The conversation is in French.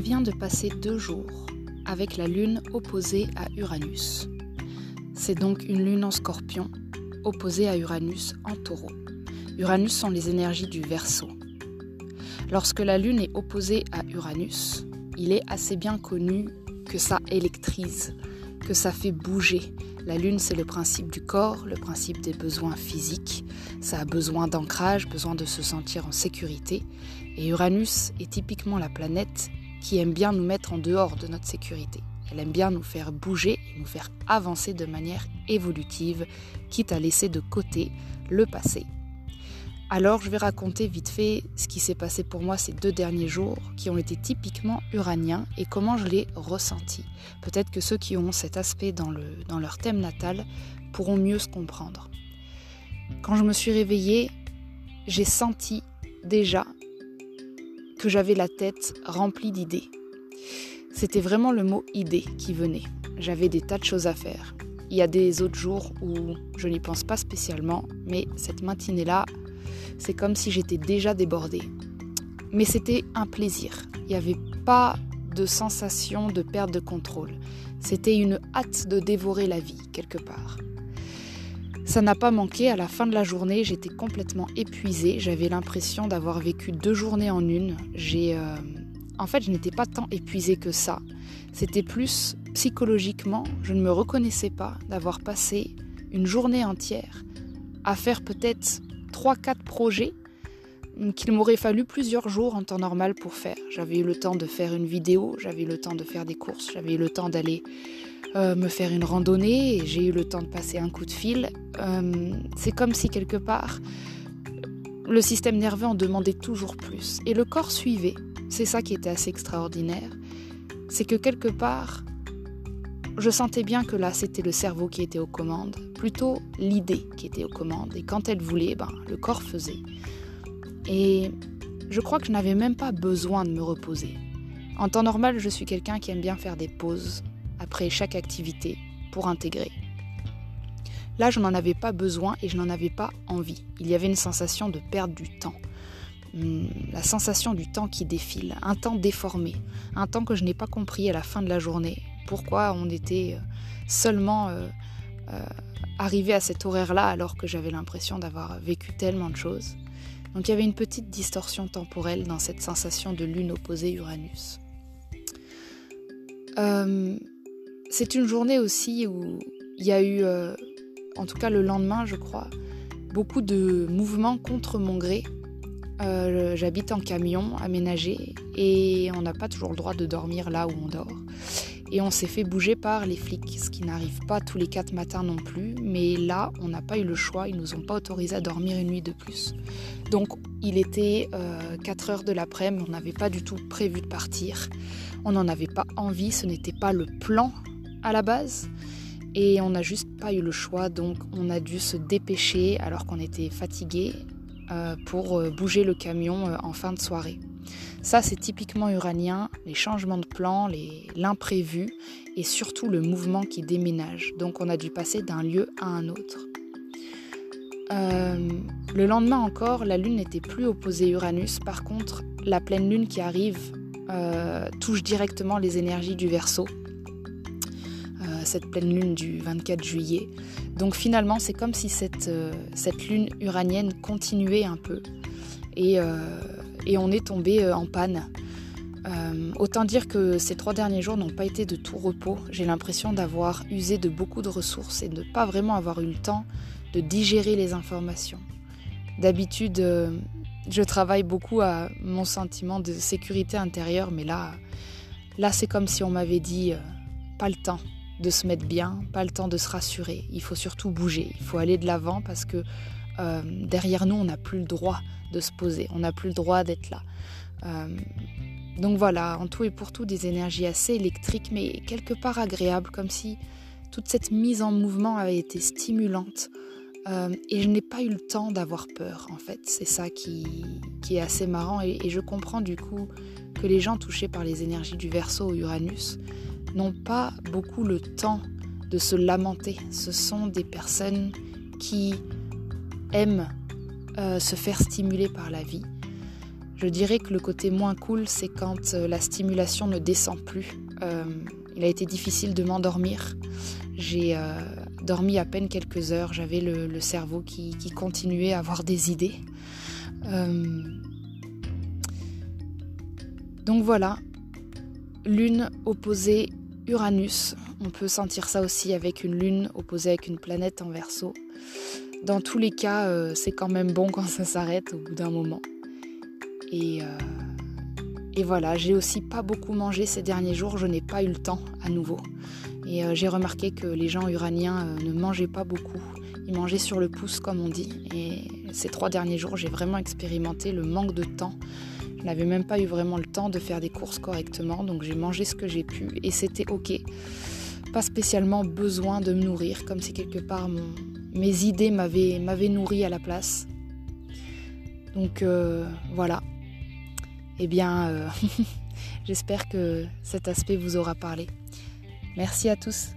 viens de passer deux jours avec la lune opposée à Uranus. C'est donc une lune en scorpion opposée à Uranus en taureau. Uranus sont les énergies du Verseau. Lorsque la lune est opposée à Uranus, il est assez bien connu que ça électrise, que ça fait bouger. La lune, c'est le principe du corps, le principe des besoins physiques. Ça a besoin d'ancrage, besoin de se sentir en sécurité. Et Uranus est typiquement la planète qui aime bien nous mettre en dehors de notre sécurité. Elle aime bien nous faire bouger et nous faire avancer de manière évolutive, quitte à laisser de côté le passé. Alors je vais raconter vite fait ce qui s'est passé pour moi ces deux derniers jours, qui ont été typiquement uraniens, et comment je l'ai ressenti. Peut-être que ceux qui ont cet aspect dans, dans leur thème natal pourront mieux se comprendre. Quand je me suis réveillée, j'ai senti déjà que j'avais la tête remplie d'idées. C'était vraiment le mot idée qui venait. J'avais des tas de choses à faire. Il y a des autres jours où je n'y pense pas spécialement, mais cette matinée-là, c'est comme si j'étais déjà débordée. Mais c'était un plaisir. Il n'y avait pas de sensation de perte de contrôle. C'était une hâte de dévorer la vie, quelque part. Ça n'a pas manqué, à la fin de la journée, j'étais complètement épuisée, j'avais l'impression d'avoir vécu deux journées en une. J'ai, euh, En fait, je n'étais pas tant épuisée que ça. C'était plus psychologiquement, je ne me reconnaissais pas d'avoir passé une journée entière à faire peut-être 3-4 projets qu'il m'aurait fallu plusieurs jours en temps normal pour faire. J'avais eu le temps de faire une vidéo, j'avais eu le temps de faire des courses, j'avais eu le temps d'aller euh, me faire une randonnée, j'ai eu le temps de passer un coup de fil. Euh, c'est comme si quelque part, le système nerveux en demandait toujours plus. Et le corps suivait. C'est ça qui était assez extraordinaire. C'est que quelque part, je sentais bien que là, c'était le cerveau qui était aux commandes, plutôt l'idée qui était aux commandes. Et quand elle voulait, ben, le corps faisait. Et je crois que je n'avais même pas besoin de me reposer. En temps normal, je suis quelqu'un qui aime bien faire des pauses, après chaque activité pour intégrer. Là, je n'en avais pas besoin et je n'en avais pas envie. Il y avait une sensation de perdre du temps. Hmm, la sensation du temps qui défile, un temps déformé, un temps que je n'ai pas compris à la fin de la journée. Pourquoi on était euh, seulement euh, euh, arrivé à cet horaire-là alors que j'avais l'impression d'avoir vécu tellement de choses. Donc il y avait une petite distorsion temporelle dans cette sensation de lune opposée Uranus. C'est une journée aussi où il y a eu, euh, en tout cas le lendemain, je crois, beaucoup de mouvements contre mon gré. Euh, j'habite en camion aménagé et on n'a pas toujours le droit de dormir là où on dort. Et on s'est fait bouger par les flics, ce qui n'arrive pas tous les quatre matins non plus. Mais là, on n'a pas eu le choix, ils nous ont pas autorisé à dormir une nuit de plus. Donc, il était 4 euh, heures de l'après-midi, on n'avait pas du tout prévu de partir. On n'en avait pas envie, ce n'était pas le plan à la base. Et on n'a juste pas eu le choix, donc on a dû se dépêcher alors qu'on était fatigué euh, pour euh, bouger le camion en fin de soirée. Ça, c'est typiquement uranien, les changements de plan, l'imprévu et surtout le mouvement qui déménage. Donc on a dû passer d'un lieu à un autre. Le lendemain encore, la Lune n'était plus opposée Uranus. Par contre, la pleine Lune qui arrive touche directement les énergies du Verseau cette pleine lune du 24 juillet. Donc finalement, c'est comme si cette, euh, lune uranienne continuait un peu. Et, euh, et on est tombé euh, en panne. autant dire que ces trois derniers jours n'ont pas été de tout repos. J'ai l'impression d'avoir usé de beaucoup de ressources et de ne pas vraiment avoir eu le temps de digérer les informations. D'habitude, je travaille beaucoup à mon sentiment de sécurité intérieure, mais là, là c'est comme si on m'avait dit pas le temps, de se mettre bien, pas le temps de se rassurer. Il faut surtout bouger, il faut aller de l'avant parce que euh, derrière nous, on n'a plus le droit de se poser, on n'a plus le droit d'être là. Euh, donc voilà, en tout et pour tout, des énergies assez électriques, mais quelque part agréables, comme si toute cette mise en mouvement avait été stimulante. Euh, et je n'ai pas eu le temps d'avoir peur, en fait. C'est ça qui, est assez marrant. Et, je comprends du coup que les gens touchés par les énergies du Verseau ou Uranus n'ont pas beaucoup le temps de se lamenter. Ce sont des personnes qui aiment euh, se faire stimuler par la vie. Je dirais que le côté moins cool, c'est quand euh, la stimulation ne descend plus. Il a été difficile de m'endormir. J'ai dormi à peine quelques heures. J'avais le, cerveau qui, continuait à avoir des idées. donc voilà, lune opposée Uranus. On peut sentir ça aussi avec une lune opposée avec une planète en verso. Dans tous les cas, c'est quand même bon quand ça s'arrête au bout d'un moment. Et, euh, et voilà, j'ai aussi pas beaucoup mangé ces derniers jours, je n'ai pas eu le temps à nouveau. Et euh, j'ai remarqué que les gens uraniens euh, ne mangeaient pas beaucoup. Ils mangeaient sur le pouce, comme on dit. Et ces trois derniers jours, j'ai vraiment expérimenté le manque de temps. Je n'avais même pas eu vraiment le temps de faire des courses correctement, donc j'ai mangé ce que j'ai pu et c'était ok. Pas spécialement besoin de me nourrir, comme si quelque part mes idées m'avaient nourri à la place. Donc voilà, eh bien, euh, j'espère que cet aspect vous aura parlé. Merci à tous.